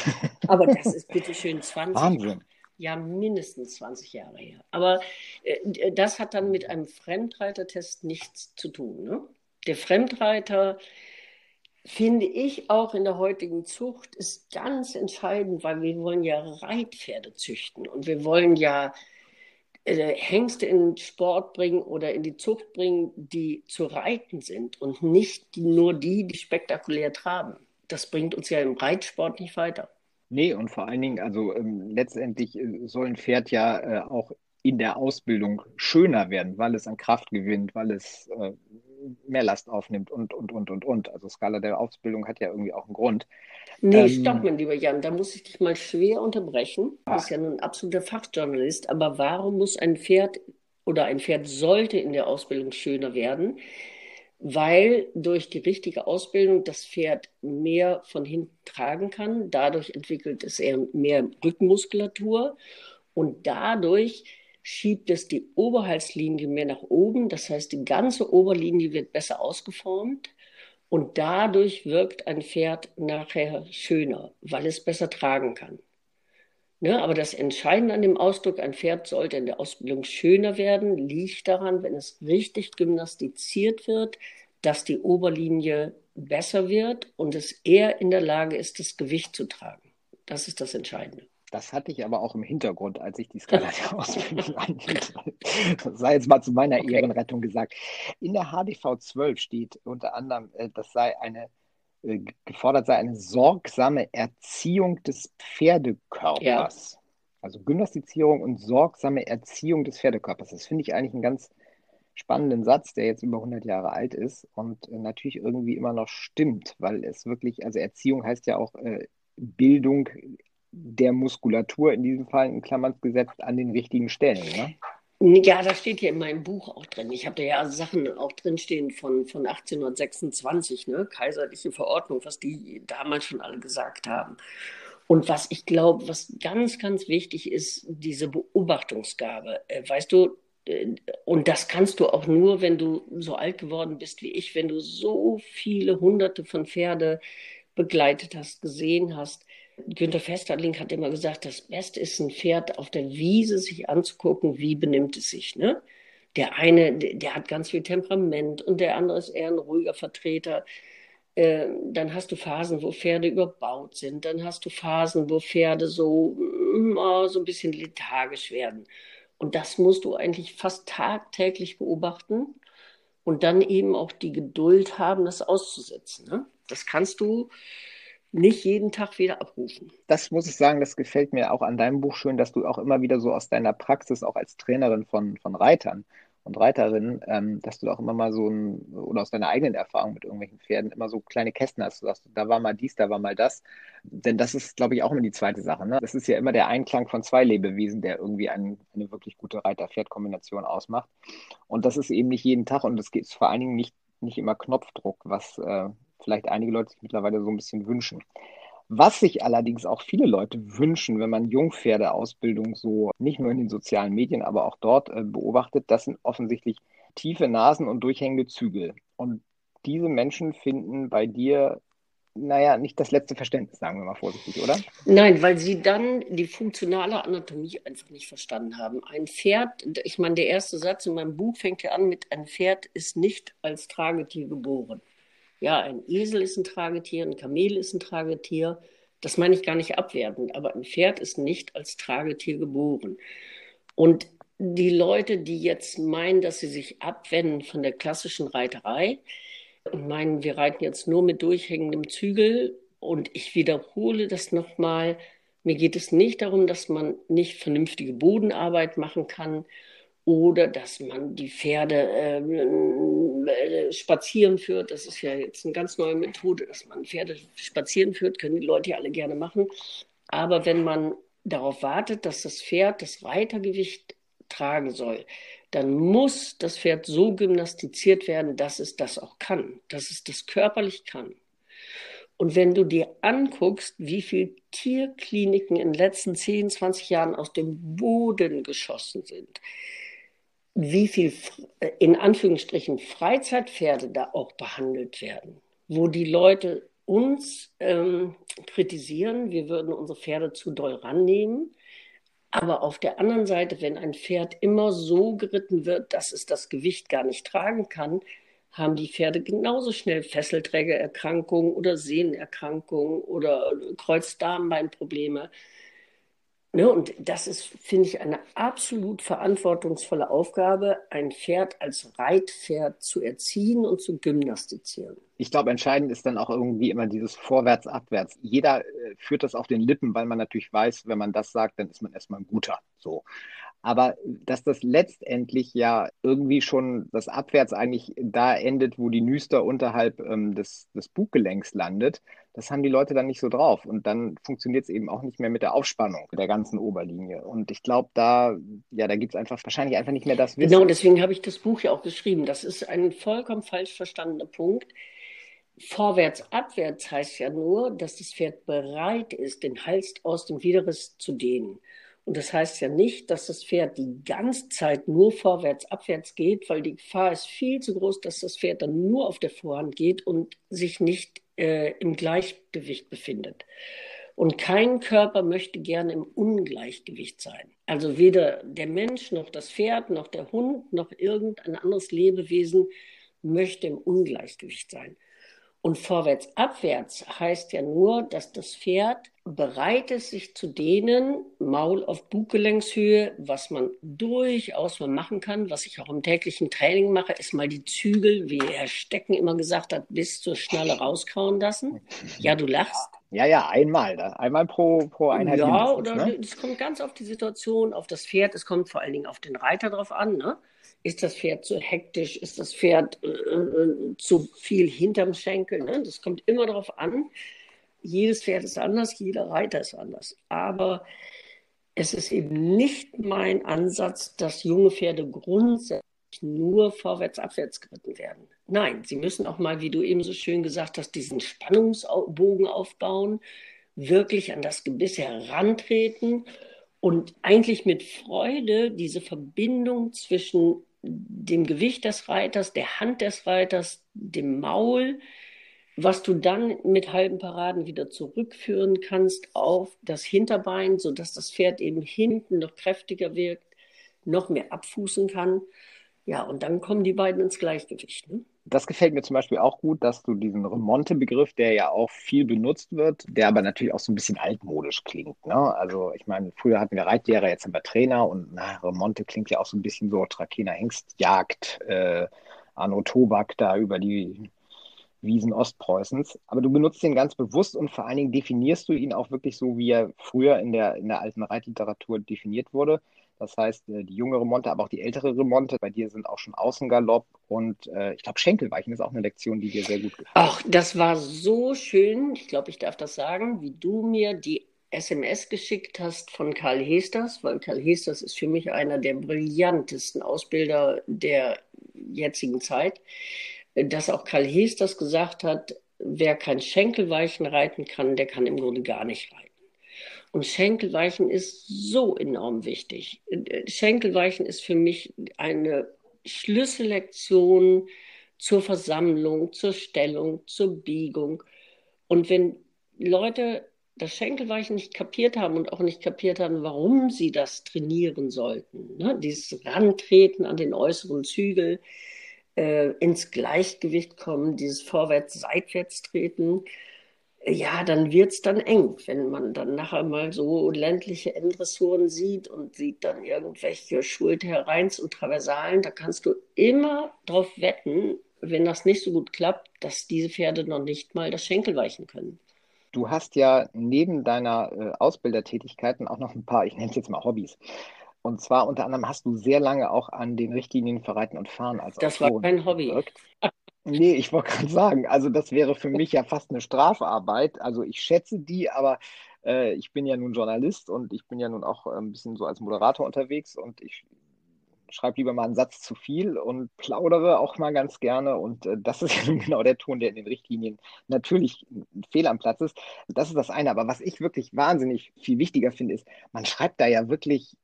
Aber das ist bitteschön 20 Wahnsinn. Ja, mindestens 20 Jahre her. Aber äh, das hat dann mit einem Fremdreitertest nichts zu tun. Ne? Der Fremdreiter, finde ich, auch in der heutigen Zucht ist ganz entscheidend, weil wir wollen ja Reitpferde züchten und wir wollen ja äh, Hengste in Sport bringen oder in die Zucht bringen, die zu reiten sind und nicht nur die, die spektakulär traben. Das bringt uns ja im Reitsport nicht weiter. Nee, und vor allen Dingen, also ähm, letztendlich äh, soll ein Pferd ja äh, auch in der Ausbildung schöner werden, weil es an Kraft gewinnt, weil es äh, mehr Last aufnimmt und, und, und, und, und. Also Skala der Ausbildung hat ja irgendwie auch einen Grund. Nee, ähm, stopp, mein lieber Jan, da muss ich dich mal schwer unterbrechen. Du bist ja nun ein absoluter Fachjournalist, aber warum muss ein Pferd oder ein Pferd sollte in der Ausbildung schöner werden? Weil durch die richtige Ausbildung das Pferd mehr von hinten tragen kann. Dadurch entwickelt es eher mehr Rückenmuskulatur und dadurch schiebt es die Oberhalslinie mehr nach oben. Das heißt, die ganze Oberlinie wird besser ausgeformt. Und dadurch wirkt ein Pferd nachher schöner, weil es besser tragen kann. Ne, aber das Entscheidende an dem Ausdruck, ein Pferd sollte in der Ausbildung schöner werden, liegt daran, wenn es richtig gymnastiziert wird, dass die Oberlinie besser wird und es eher in der Lage ist, das Gewicht zu tragen. Das ist das Entscheidende. Das hatte ich aber auch im Hintergrund, als ich die Skala der Ausbildung anhielt. Das sei jetzt mal zu meiner okay. Ehrenrettung gesagt. In der HDV 12 steht unter anderem, äh, das sei eine äh, gefordert sei eine sorgsame Erziehung des Pferdekörpers. Ja. Also Gymnastizierung und sorgsame Erziehung des Pferdekörpers. Das finde ich eigentlich einen ganz spannenden Satz, der jetzt über 100 Jahre alt ist und äh, natürlich irgendwie immer noch stimmt, weil es wirklich, also Erziehung heißt ja auch Bildung der Muskulatur in diesem Fall in Klammern gesetzt an den richtigen Stellen. Ne? Ja, das steht ja in meinem Buch auch drin. Ich habe da ja Sachen auch drinstehen von, von 1826, ne? kaiserliche Verordnung, was die damals schon alle gesagt haben. Und was ich glaube, was ganz, ganz wichtig ist, diese Beobachtungsgabe. Äh, weißt du, äh, und das kannst du auch nur, wenn du so alt geworden bist wie ich, wenn du so viele hunderte von Pferde begleitet hast, gesehen hast, Günter Festerling hat immer gesagt, das Beste ist ein Pferd auf der Wiese sich anzugucken, wie benimmt es sich. Ne? Der eine, der hat ganz viel Temperament und der andere ist eher ein ruhiger Vertreter. Äh, dann hast du Phasen, wo Pferde überbaut sind. Dann hast du Phasen, wo Pferde so, oh, so ein bisschen lethargisch werden. Und das musst du eigentlich fast tagtäglich beobachten und dann eben auch die Geduld haben, das auszusetzen. Ne? Das kannst du nicht jeden Tag wieder abrufen. Das muss ich sagen, das gefällt mir auch an deinem Buch schön, dass du auch immer wieder so aus deiner Praxis, auch als Trainerin von, von Reitern und Reiterinnen, ähm, dass du auch immer mal so ein, oder aus deiner eigenen Erfahrung mit irgendwelchen Pferden immer so kleine Kästen hast. Du sagst, da war mal dies, da war mal das. Denn das ist, glaube ich, auch immer die zweite Sache. Ne? Das ist ja immer der Einklang von zwei Lebewesen, der irgendwie ein, eine wirklich gute Reiter-Pferd-Kombination ausmacht. Und das ist eben nicht jeden Tag und das geht vor allen Dingen nicht, nicht immer Knopfdruck, was äh, vielleicht einige Leute sich mittlerweile so ein bisschen wünschen. Was sich allerdings auch viele Leute wünschen, wenn man Jungpferdeausbildung so nicht nur in den sozialen Medien, aber auch dort äh, beobachtet, das sind offensichtlich tiefe Nasen und durchhängende Zügel. Und diese Menschen finden bei dir, naja, nicht das letzte Verständnis, sagen wir mal vorsichtig, oder? Nein, weil sie dann die funktionale Anatomie einfach nicht verstanden haben. Ein Pferd, ich meine, der erste Satz in meinem Buch fängt ja an mit, ein Pferd ist nicht als Tragetier geboren. Ja, ein Esel ist ein Tragetier, ein Kamel ist ein Tragetier. Das meine ich gar nicht abwertend, aber ein Pferd ist nicht als Tragetier geboren. Und die Leute, die jetzt meinen, dass sie sich abwenden von der klassischen Reiterei und meinen, wir reiten jetzt nur mit durchhängendem Zügel, und ich wiederhole das nochmal, mir geht es nicht darum, dass man nicht vernünftige Bodenarbeit machen kann oder dass man die Pferde ähm, äh, spazieren führt. Das ist ja jetzt eine ganz neue Methode, dass man Pferde spazieren führt, können die Leute ja alle gerne machen. Aber wenn man darauf wartet, dass das Pferd das Reitergewicht tragen soll, dann muss das Pferd so gymnastiziert werden, dass es das auch kann, dass es das körperlich kann. Und wenn du dir anguckst, wie viele Tierkliniken in den letzten 10, 20 Jahren aus dem Boden geschossen sind, wie viel in Anführungsstrichen Freizeitpferde da auch behandelt werden, wo die Leute uns ähm, kritisieren, wir würden unsere Pferde zu doll rannehmen. Aber auf der anderen Seite, wenn ein Pferd immer so geritten wird, dass es das Gewicht gar nicht tragen kann, haben die Pferde genauso schnell Fesselträgererkrankungen oder Sehnenerkrankungen oder Kreuzdarmbeinprobleme. Ne, und das ist, finde ich, eine absolut verantwortungsvolle Aufgabe, ein Pferd als Reitpferd zu erziehen und zu gymnastizieren. Ich glaube, entscheidend ist dann auch irgendwie immer dieses Vorwärts, Abwärts. Jeder äh, führt das auf den Lippen, weil man natürlich weiß, wenn man das sagt, dann ist man erstmal ein guter. So. Aber dass das letztendlich ja irgendwie schon das Abwärts eigentlich da endet, wo die Nüster unterhalb ähm, des, des Buggelenks landet, das haben die Leute dann nicht so drauf. Und dann funktioniert es eben auch nicht mehr mit der Aufspannung der ganzen Oberlinie. Und ich glaube, da, ja, da gibt es einfach wahrscheinlich einfach nicht mehr das Wissen. Genau, deswegen habe ich das Buch ja auch geschrieben. Das ist ein vollkommen falsch verstandener Punkt. Vorwärts, abwärts heißt ja nur, dass das Pferd bereit ist, den Hals aus dem Widerriss zu dehnen. Und das heißt ja nicht, dass das Pferd die ganze Zeit nur vorwärts, abwärts geht, weil die Gefahr ist viel zu groß, dass das Pferd dann nur auf der Vorhand geht und sich nicht äh, im Gleichgewicht befindet. Und kein Körper möchte gerne im Ungleichgewicht sein. Also weder der Mensch noch das Pferd noch der Hund noch irgendein anderes Lebewesen möchte im Ungleichgewicht sein. Und vorwärts, abwärts heißt ja nur, dass das Pferd bereit ist, sich zu dehnen, Maul auf Bugelenkshöhe, was man durchaus mal machen kann, was ich auch im täglichen Training mache, ist mal die Zügel, wie Herr Stecken immer gesagt hat, bis zur Schnalle rauskauen lassen. Ja, du lachst. Ja, ja, einmal, einmal pro, pro Einheit. Ja, oder ne? es kommt ganz auf die Situation, auf das Pferd, es kommt vor allen Dingen auf den Reiter drauf an, ne? Ist das Pferd zu hektisch? Ist das Pferd äh, äh, zu viel hinterm Schenkel? Ne? Das kommt immer darauf an. Jedes Pferd ist anders, jeder Reiter ist anders. Aber es ist eben nicht mein Ansatz, dass junge Pferde grundsätzlich nur vorwärts, abwärts geritten werden. Nein, sie müssen auch mal, wie du eben so schön gesagt hast, diesen Spannungsbogen aufbauen, wirklich an das Gebiss herantreten und eigentlich mit Freude diese Verbindung zwischen dem Gewicht des Reiters, der Hand des Reiters, dem Maul, was du dann mit halben Paraden wieder zurückführen kannst auf das Hinterbein, sodass das Pferd eben hinten noch kräftiger wirkt, noch mehr abfußen kann. Ja, und dann kommen die beiden ins Gleichgewicht. Ne? Das gefällt mir zum Beispiel auch gut, dass du diesen Remonte-Begriff, der ja auch viel benutzt wird, der aber natürlich auch so ein bisschen altmodisch klingt. Ne? Also ich meine, früher hatten wir Reitlehrer, jetzt haben wir Trainer und na, Remonte klingt ja auch so ein bisschen so Trakehner Hengstjagd, äh, Arno Tobak da über die Wiesen Ostpreußens. Aber du benutzt ihn ganz bewusst und vor allen Dingen definierst du ihn auch wirklich so, wie er früher in der, in der alten Reitliteratur definiert wurde. Das heißt, äh, die jüngere Remonte, aber auch die ältere Remonte. Bei dir sind auch schon Außengalopp und äh, ich glaube, Schenkelweichen ist auch eine Lektion, die dir sehr gut gefällt. Ach, das war so schön. Ich glaube, ich darf das sagen, wie du mir die SMS geschickt hast von Karl Hesters, weil Karl Hesters ist für mich einer der brillantesten Ausbilder der jetzigen Zeit, dass auch Karl Hesters gesagt hat, wer kein Schenkelweichen reiten kann, der kann im Grunde gar nicht reiten. Und Schenkelweichen ist so enorm wichtig. Schenkelweichen ist für mich eine Schlüssellektion zur Versammlung, zur Stellung, zur Biegung. Und wenn Leute das Schenkelweichen nicht kapiert haben und auch nicht kapiert haben, warum sie das trainieren sollten, ne? dieses Rantreten an den äußeren Zügel, äh, ins Gleichgewicht kommen, dieses Vorwärts-Seitwärts-Treten, ja, dann wird es dann eng, wenn man dann nachher mal so ländliche Endressuren sieht und sieht dann irgendwelche Schulterreins und Traversalen. Da kannst du immer drauf wetten, wenn das nicht so gut klappt, dass diese Pferde noch nicht mal das Schenkel weichen können. Du hast ja neben deiner äh, Ausbildertätigkeiten auch noch ein paar, ich nenne es jetzt mal Hobbys. Und zwar unter anderem hast du sehr lange auch an den Richtlinien für Reiten und Fahren als Das war kein Hobby. Gewirkt. Nee, ich wollte gerade sagen, also das wäre für mich ja fast eine Strafarbeit. Also ich schätze die, aber äh, ich bin ja nun Journalist und ich bin ja nun auch ein bisschen so als Moderator unterwegs und ich schreibe lieber mal einen Satz zu viel und plaudere auch mal ganz gerne. Und äh, das ist ja genau der Ton, der in den Richtlinien natürlich fehl am Platz ist. Das ist das eine. Aber was ich wirklich wahnsinnig viel wichtiger finde, ist, man schreibt da ja wirklich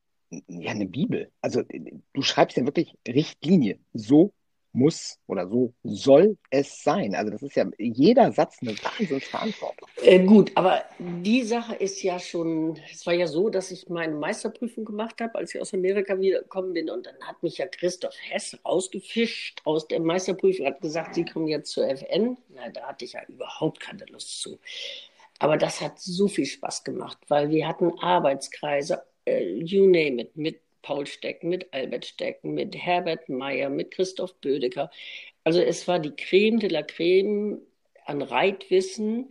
ja eine Bibel. Also du schreibst ja wirklich Richtlinie. So muss oder so soll es sein. Also das ist ja jeder Satz eine Wahnsinnsverantwortung. Äh, gut, aber die Sache ist ja schon, es war ja so, dass ich meine Meisterprüfung gemacht habe, als ich aus Amerika wiedergekommen bin und dann hat mich ja Christoph Hess rausgefischt aus der Meisterprüfung, hat gesagt, Sie kommen jetzt zur FN. Na, da hatte ich ja überhaupt keine Lust zu. Aber das hat so viel Spaß gemacht, weil wir hatten Arbeitskreise, äh, you name it, mit Paul Stecken, mit Albert Stecken, mit Herbert Meyer, mit Christoph Bödecker. Also es war die Creme de la Creme an Reitwissen,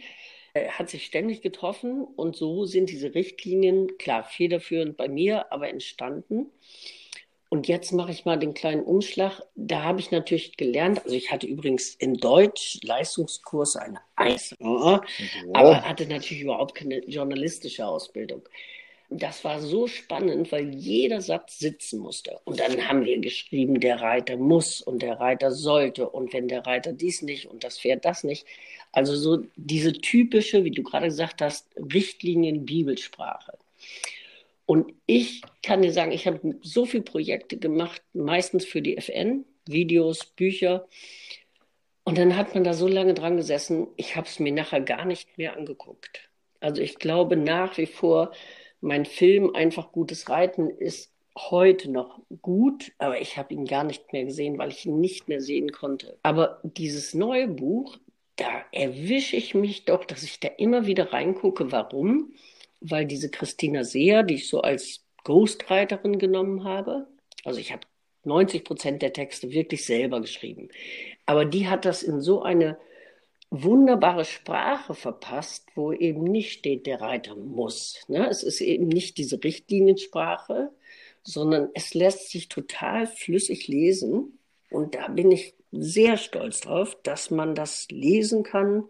äh, hat sich ständig getroffen und so sind diese Richtlinien, klar, federführend bei mir, aber entstanden. Und jetzt mache ich mal den kleinen Umschlag. Da habe ich natürlich gelernt, also ich hatte übrigens in Deutsch Leistungskurs eine Eis, aber hatte natürlich überhaupt keine journalistische Ausbildung das war so spannend, weil jeder Satz sitzen musste. Und dann haben wir geschrieben, der Reiter muss und der Reiter sollte und wenn der Reiter dies nicht und das Pferd das nicht. Also so diese typische, wie du gerade gesagt hast, Richtlinien Bibelsprache. Und ich kann dir sagen, ich habe so viele Projekte gemacht, meistens für die FN, Videos, Bücher. Und dann hat man da so lange dran gesessen, ich habe es mir nachher gar nicht mehr angeguckt. Also ich glaube nach wie vor, mein Film einfach gutes Reiten ist heute noch gut, aber ich habe ihn gar nicht mehr gesehen, weil ich ihn nicht mehr sehen konnte. Aber dieses neue Buch, da erwische ich mich doch, dass ich da immer wieder reingucke. Warum? Weil diese Christina Seher, die ich so als Ghostwriterin genommen habe, also ich habe 90 Prozent der Texte wirklich selber geschrieben, aber die hat das in so eine wunderbare Sprache verpasst, wo eben nicht steht, der Reiter muss. Ne? Es ist eben nicht diese Richtliniensprache, sondern es lässt sich total flüssig lesen. Und da bin ich sehr stolz drauf, dass man das lesen kann.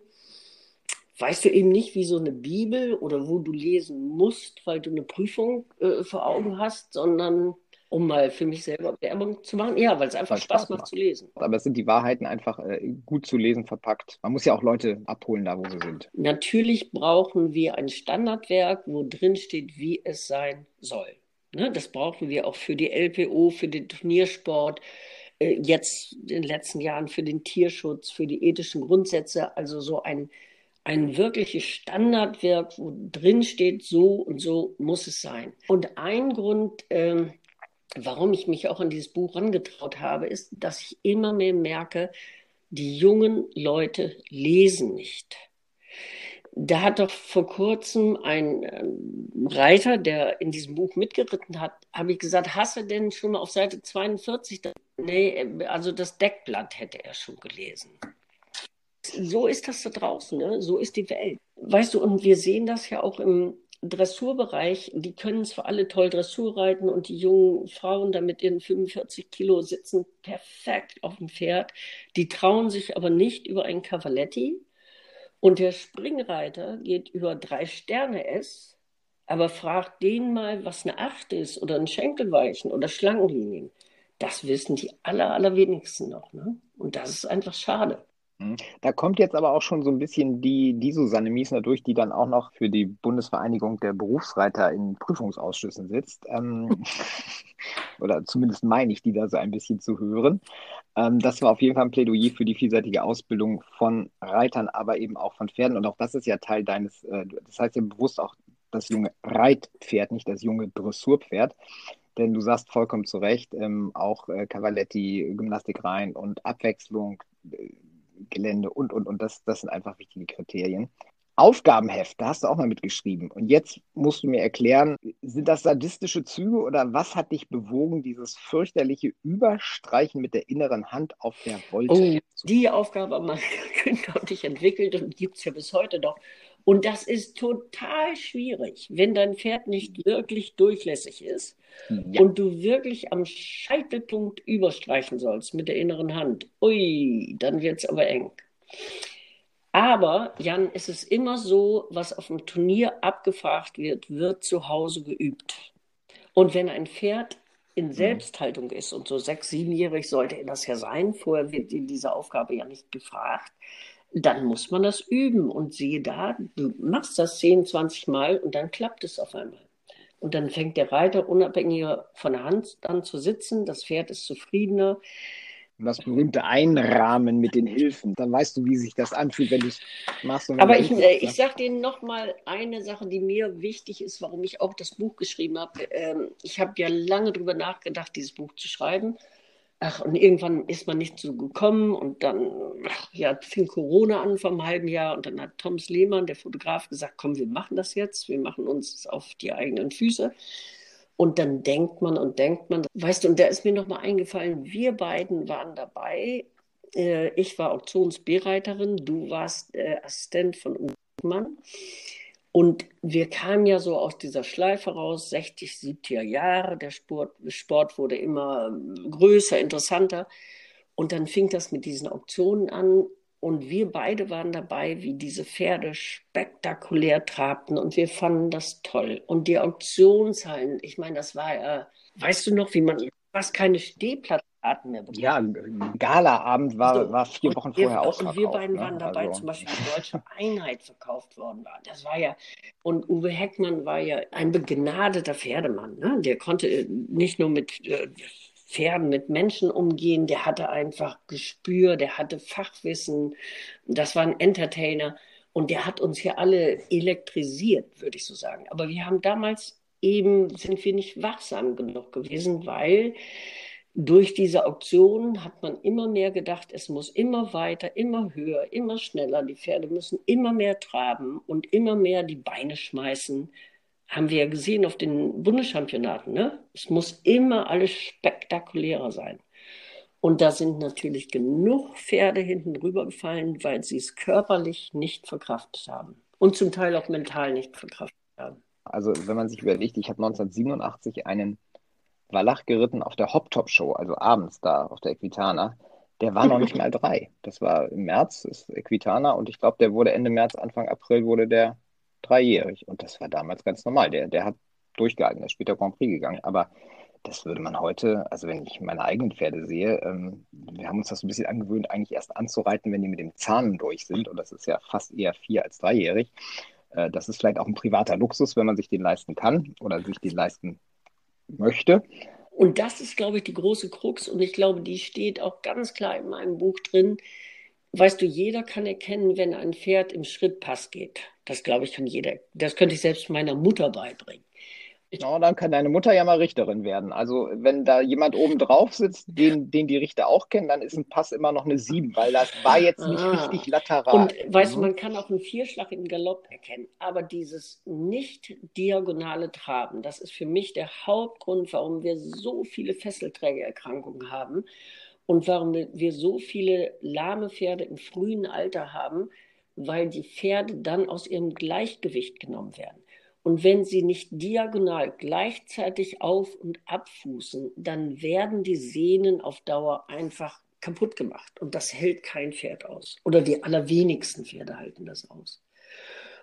Weißt du eben nicht wie so eine Bibel oder wo du lesen musst, weil du eine Prüfung äh, vor Augen hast, sondern um mal für mich selber Werbung zu machen. Ja, weil es einfach Spaß, Spaß macht, macht zu lesen. Aber es sind die Wahrheiten einfach äh, gut zu lesen verpackt. Man muss ja auch Leute abholen, da wo sie sind. Natürlich brauchen wir ein Standardwerk, wo drin steht, wie es sein soll. Ne? Das brauchen wir auch für die LPO, für den Turniersport, äh, jetzt in den letzten Jahren für den Tierschutz, für die ethischen Grundsätze. Also so ein ein wirkliches Standardwerk, wo drin steht, so und so muss es sein. Und ein Grund, ähm, warum ich mich auch an dieses Buch angetraut habe, ist, dass ich immer mehr merke, die jungen Leute lesen nicht. Da hat doch vor kurzem ein ähm, Reiter, der in diesem Buch mitgeritten hat, habe ich gesagt, hast du denn schon mal auf Seite 42? Nee, also das Deckblatt hätte er schon gelesen. So ist das da draußen, ne? so ist die Welt. Weißt du, und wir sehen das ja auch im, Dressurbereich, die können zwar alle toll Dressur reiten und die jungen Frauen da mit ihren 45 Kilo sitzen perfekt auf dem Pferd. Die trauen sich aber nicht über ein Cavaletti. Und der Springreiter geht über drei Sterne S, aber fragt den mal, was eine Acht ist oder ein Schenkelweichen oder Schlangenlinien. Das wissen die aller, allerwenigsten noch. Ne? Und das ist einfach schade. Mhm. Da kommt jetzt aber auch schon so ein bisschen die, die Susanne Miesner durch, die dann auch noch für die Bundesvereinigung der Berufsreiter in Prüfungsausschüssen sitzt. Ähm, oder zumindest meine ich, die da so ein bisschen zu hören. Ähm, das war auf jeden Fall ein Plädoyer für die vielseitige Ausbildung von Reitern, aber eben auch von Pferden. Und auch das ist ja Teil deines, äh, das heißt ja bewusst auch das junge Reitpferd, nicht das junge Dressurpferd. Denn du sagst vollkommen zu Recht, ähm, auch äh, Cavaletti, Gymnastik rein und Abwechslung, äh, Gelände und, und, und. Das, das sind einfach wichtige Kriterien. Aufgabenheft, da hast du auch mal mitgeschrieben. Und jetzt musst du mir erklären, sind das sadistische Züge oder was hat dich bewogen, dieses fürchterliche Überstreichen mit der inneren Hand auf der Wolte? Oh, die Aufgabe haben Kinder und ich entwickelt und gibt es ja bis heute noch. Und das ist total schwierig, wenn dein Pferd nicht wirklich durchlässig ist ja. und du wirklich am Scheitelpunkt überstreichen sollst mit der inneren Hand. Ui, dann wird es aber eng. Aber, Jan, es ist immer so, was auf dem Turnier abgefragt wird, wird zu Hause geübt. Und wenn ein Pferd in Selbsthaltung ist und so sechs, siebenjährig sollte er das ja sein, vorher wird in dieser Aufgabe ja nicht gefragt, dann muss man das üben und siehe da, du machst das 10, 20 Mal und dann klappt es auf einmal. Und dann fängt der Reiter unabhängiger von der Hand an zu sitzen, das Pferd ist zufriedener, das berühmte Einrahmen mit den Hilfen. Dann weißt du, wie sich das anfühlt, wenn du es machst. Aber ich, äh, ich sage dir noch mal eine Sache, die mir wichtig ist, warum ich auch das Buch geschrieben habe. Ähm, ich habe ja lange darüber nachgedacht, dieses Buch zu schreiben. Ach, und irgendwann ist man nicht so gekommen und dann ja, fing Corona an vor einem halben Jahr und dann hat Thomas Lehmann, der Fotograf, gesagt, komm, wir machen das jetzt, wir machen uns auf die eigenen Füße. Und dann denkt man und denkt man, weißt du, und da ist mir nochmal eingefallen, wir beiden waren dabei. Äh, ich war Auktionsbereiterin, du warst äh, Assistent von Mann. Und wir kamen ja so aus dieser Schleife raus, 60, 70er Jahre. Der Sport, Sport wurde immer größer, interessanter. Und dann fing das mit diesen Auktionen an. Und wir beide waren dabei, wie diese Pferde spektakulär trabten und wir fanden das toll. Und die Auktionshallen, ich meine, das war ja, weißt du noch, wie man fast keine Stehplatzkarten mehr bekam? Ja, Galaabend war, so, war vier Wochen vorher ausverkauft. Und wir beiden ne? waren dabei, also. zum Beispiel die Deutsche Einheit verkauft worden war. Das war ja, und Uwe Heckmann war ja ein begnadeter Pferdemann. Ne? Der konnte nicht nur mit äh, Pferden, mit Menschen umgehen. Der hatte einfach Gespür, der hatte Fachwissen. Das war ein Entertainer. Und der hat uns hier alle elektrisiert, würde ich so sagen. Aber wir haben damals eben, sind wir nicht wachsam genug gewesen, weil durch diese Auktionen hat man immer mehr gedacht, es muss immer weiter, immer höher, immer schneller. Die Pferde müssen immer mehr traben und immer mehr die Beine schmeißen haben wir ja gesehen auf den Bundeschampionaten. Ne? Es muss immer alles spektakulärer sein. Und da sind natürlich genug Pferde hinten rübergefallen, weil sie es körperlich nicht verkraftet haben. Und zum Teil auch mental nicht verkraftet haben. Also wenn man sich überlegt, ich habe 1987 einen Wallach geritten auf der Hop-Top-Show, also abends da auf der Equitana. Der war noch nicht mal drei. Das war im März, ist Equitana. Und ich glaube, der wurde Ende März, Anfang April wurde der dreijährig. Und das war damals ganz normal. Der, der hat durchgehalten, der ist später Grand Prix gegangen. Aber das würde man heute, also wenn ich meine eigenen Pferde sehe, ähm, wir haben uns das ein bisschen angewöhnt, eigentlich erst anzureiten, wenn die mit dem Zahn durch sind. Und das ist ja fast eher vier als dreijährig. Äh, das ist vielleicht auch ein privater Luxus, wenn man sich den leisten kann oder sich den leisten möchte. Und das ist, glaube ich, die große Krux. Und ich glaube, die steht auch ganz klar in meinem Buch drin. Weißt du, jeder kann erkennen, wenn ein Pferd im Schrittpass geht. Das glaube ich kann jeder. Das könnte ich selbst meiner Mutter beibringen. Ja, dann kann deine Mutter ja mal Richterin werden. Also wenn da jemand oben drauf sitzt, den, den die Richter auch kennen, dann ist ein Pass immer noch eine 7, weil das war jetzt nicht ah. richtig lateral. Und weißt du, mhm. man kann auch einen Vierschlag im Galopp erkennen, aber dieses nicht diagonale Traben, das ist für mich der Hauptgrund, warum wir so viele Fesselträgererkrankungen haben und warum wir so viele lahme Pferde im frühen Alter haben, weil die Pferde dann aus ihrem Gleichgewicht genommen werden. Und wenn sie nicht diagonal gleichzeitig auf und abfußen, dann werden die Sehnen auf Dauer einfach kaputt gemacht. Und das hält kein Pferd aus. Oder die allerwenigsten Pferde halten das aus.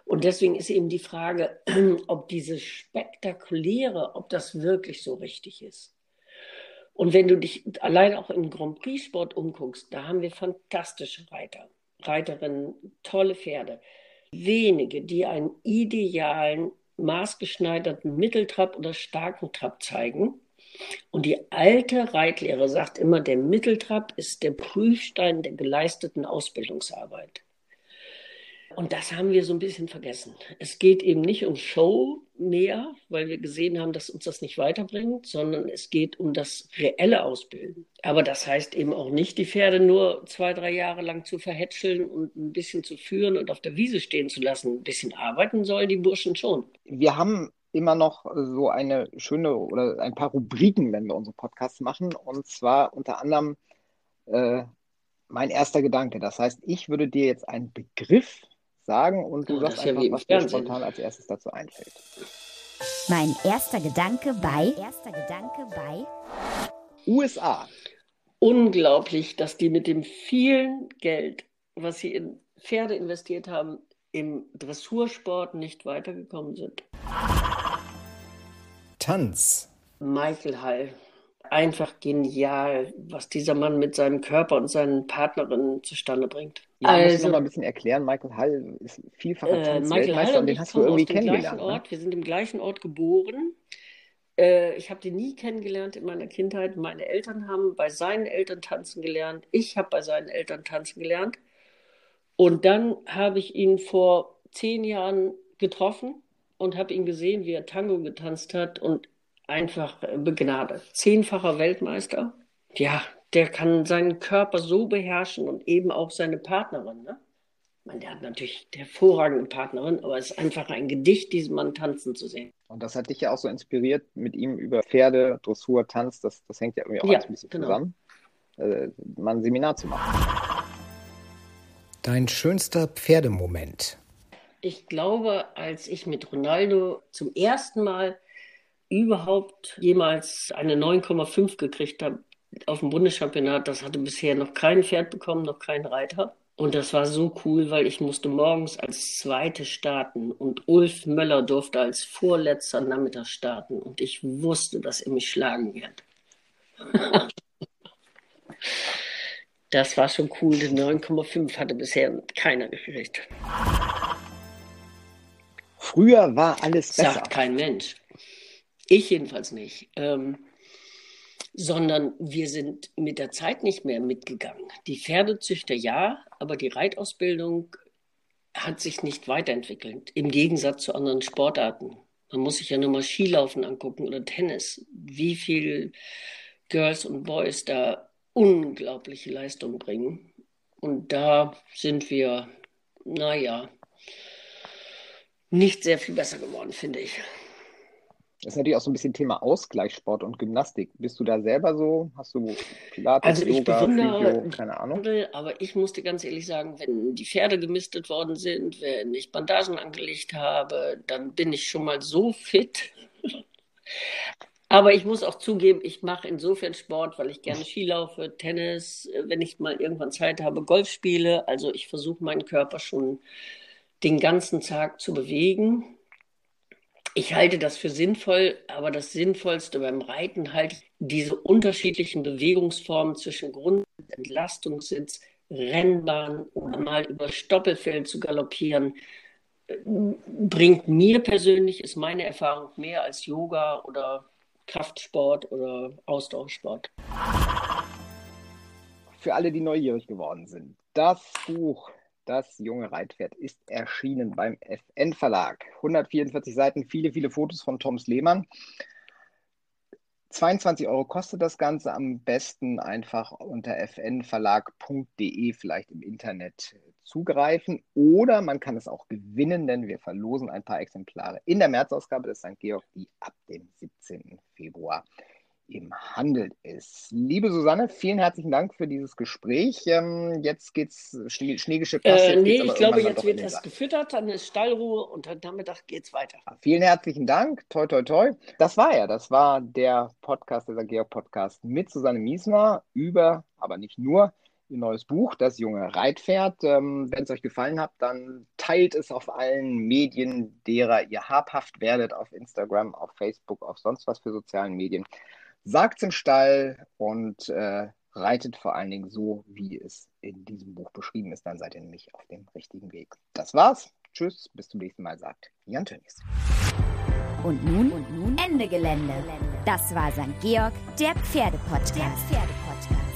Und deswegen ist eben die Frage, ob dieses Spektakuläre, ob das wirklich so richtig ist. Und wenn du dich allein auch im Grand Prix Sport umguckst, da haben wir fantastische Reiter, Reiterinnen, tolle Pferde. Wenige, die einen idealen, maßgeschneiderten Mitteltrab oder starken Trab zeigen. Und die alte Reitlehre sagt immer, der Mitteltrab ist der Prüfstein der geleisteten Ausbildungsarbeit. Und das haben wir so ein bisschen vergessen. Es geht eben nicht um Show mehr, weil wir gesehen haben, dass uns das nicht weiterbringt, sondern es geht um das reelle Ausbilden. Aber das heißt eben auch nicht, die Pferde nur zwei, drei Jahre lang zu verhätscheln und ein bisschen zu führen und auf der Wiese stehen zu lassen. Ein bisschen arbeiten sollen die Burschen schon. Wir haben immer noch so eine schöne oder ein paar Rubriken, wenn wir unsere Podcasts machen. Und zwar unter anderem äh, mein erster Gedanke. Das heißt, ich würde dir jetzt einen Begriff sagen und du ja, sagst einfach, was dir spontan als erstes dazu einfällt. Mein erster Gedanke bei, erster Gedanke bei USA. Unglaublich, dass die mit dem vielen Geld, was sie in Pferde investiert haben, im Dressursport nicht weitergekommen sind. Tanz. Michael Hall. einfach genial, was dieser Mann mit seinem Körper und seinen Partnerinnen zustande bringt. Ja, also, musst du noch mal ein bisschen erklären. Michael Hall ist vielfacher äh, Michael Hall und den hast du irgendwie kennengelernt. Ne? Wir sind im gleichen Ort geboren. Äh, ich habe den nie kennengelernt in meiner Kindheit. Meine Eltern haben bei seinen Eltern tanzen gelernt. Ich habe bei seinen Eltern tanzen gelernt. Und dann habe ich ihn vor zehn Jahren getroffen und habe ihn gesehen, wie er Tango getanzt hat und einfach begnadet. Zehnfacher Weltmeister. Ja, der kann seinen Körper so beherrschen und eben auch seine Partnerin. Ne? Ich meine, der hat natürlich hervorragende Partnerin, aber es ist einfach ein Gedicht, diesen Mann tanzen zu sehen. Und das hat dich ja auch so inspiriert, mit ihm über Pferde, Dressur, Tanz, das, das hängt ja irgendwie auch ja, ein bisschen genau. zusammen, äh, mal ein Seminar zu machen. Dein schönster Pferdemoment? Ich glaube, als ich mit Ronaldo zum ersten Mal überhaupt jemals eine 9,5 gekriegt habe auf dem Bundeschampionat, das hatte bisher noch kein Pferd bekommen, noch kein Reiter. Und das war so cool, weil ich musste morgens als Zweite starten und Ulf Möller durfte als vorletzter Nachmittag starten und ich wusste, dass er mich schlagen wird. das war schon cool. Die 9,5 hatte bisher keiner gekriegt. Früher war alles besser. Sagt kein Mensch. Ich jedenfalls nicht. Ähm, sondern wir sind mit der Zeit nicht mehr mitgegangen. Die Pferdezüchter ja, aber die Reitausbildung hat sich nicht weiterentwickelt, im Gegensatz zu anderen Sportarten. Man muss sich ja nur mal Skilaufen angucken oder Tennis, wie viel Girls und Boys da unglaubliche Leistung bringen. Und da sind wir, naja, nicht sehr viel besser geworden, finde ich. Das ist natürlich auch so ein bisschen Thema Ausgleichssport und Gymnastik. Bist du da selber so? Hast du Pilates, also ich Yoga, Physio, keine Ahnung? Aber ich musste ganz ehrlich sagen, wenn die Pferde gemistet worden sind, wenn ich Bandagen angelegt habe, dann bin ich schon mal so fit. aber ich muss auch zugeben, ich mache insofern Sport, weil ich gerne Ski laufe, Tennis, wenn ich mal irgendwann Zeit habe, Golf spiele. Also ich versuche meinen Körper schon den ganzen Tag zu bewegen ich halte das für sinnvoll, aber das Sinnvollste beim Reiten halte ich diese unterschiedlichen Bewegungsformen zwischen Grund- und Entlastungssitz, Rennbahn oder mal über Stoppelfeld zu galoppieren, bringt mir persönlich, ist meine Erfahrung mehr als Yoga oder Kraftsport oder Ausdauersport. Für alle, die neugierig geworden sind, das Buch das junge Reitpferd ist erschienen beim FN Verlag. 144 Seiten, viele, viele Fotos von Toms Lehmann. 22 Euro kostet das Ganze. Am besten einfach unter fnverlag.de vielleicht im Internet zugreifen. Oder man kann es auch gewinnen, denn wir verlosen ein paar Exemplare in der Märzausgabe des St. Georg, die ab dem 17. Februar im Handel ist. Liebe Susanne, vielen herzlichen Dank für dieses Gespräch. Ähm, jetzt geht's Schnee, Schneegeschippe. Äh, nee, ich glaube, jetzt wird es gefüttert, dann ist Stallruhe und heute Nachmittag geht's weiter. Vielen herzlichen Dank. Toi, toi, toi. Das war ja, das war der Podcast, der Georg Podcast mit Susanne Miesner über, aber nicht nur, ihr neues Buch, Das junge Reitpferd. Ähm, Wenn es euch gefallen hat, dann teilt es auf allen Medien, derer ihr habhaft werdet, auf Instagram, auf Facebook, auf sonst was für sozialen Medien sagt's im Stall und äh, reitet vor allen Dingen so, wie es in diesem Buch beschrieben ist. Dann seid ihr nämlich auf dem richtigen Weg. Das war's. Tschüss, bis zum nächsten Mal, sagt Jan Tönnies. Und nun, und nun Ende Gelände. Das war St. Georg, der Pferdepodcast. Der Pferdepodcast.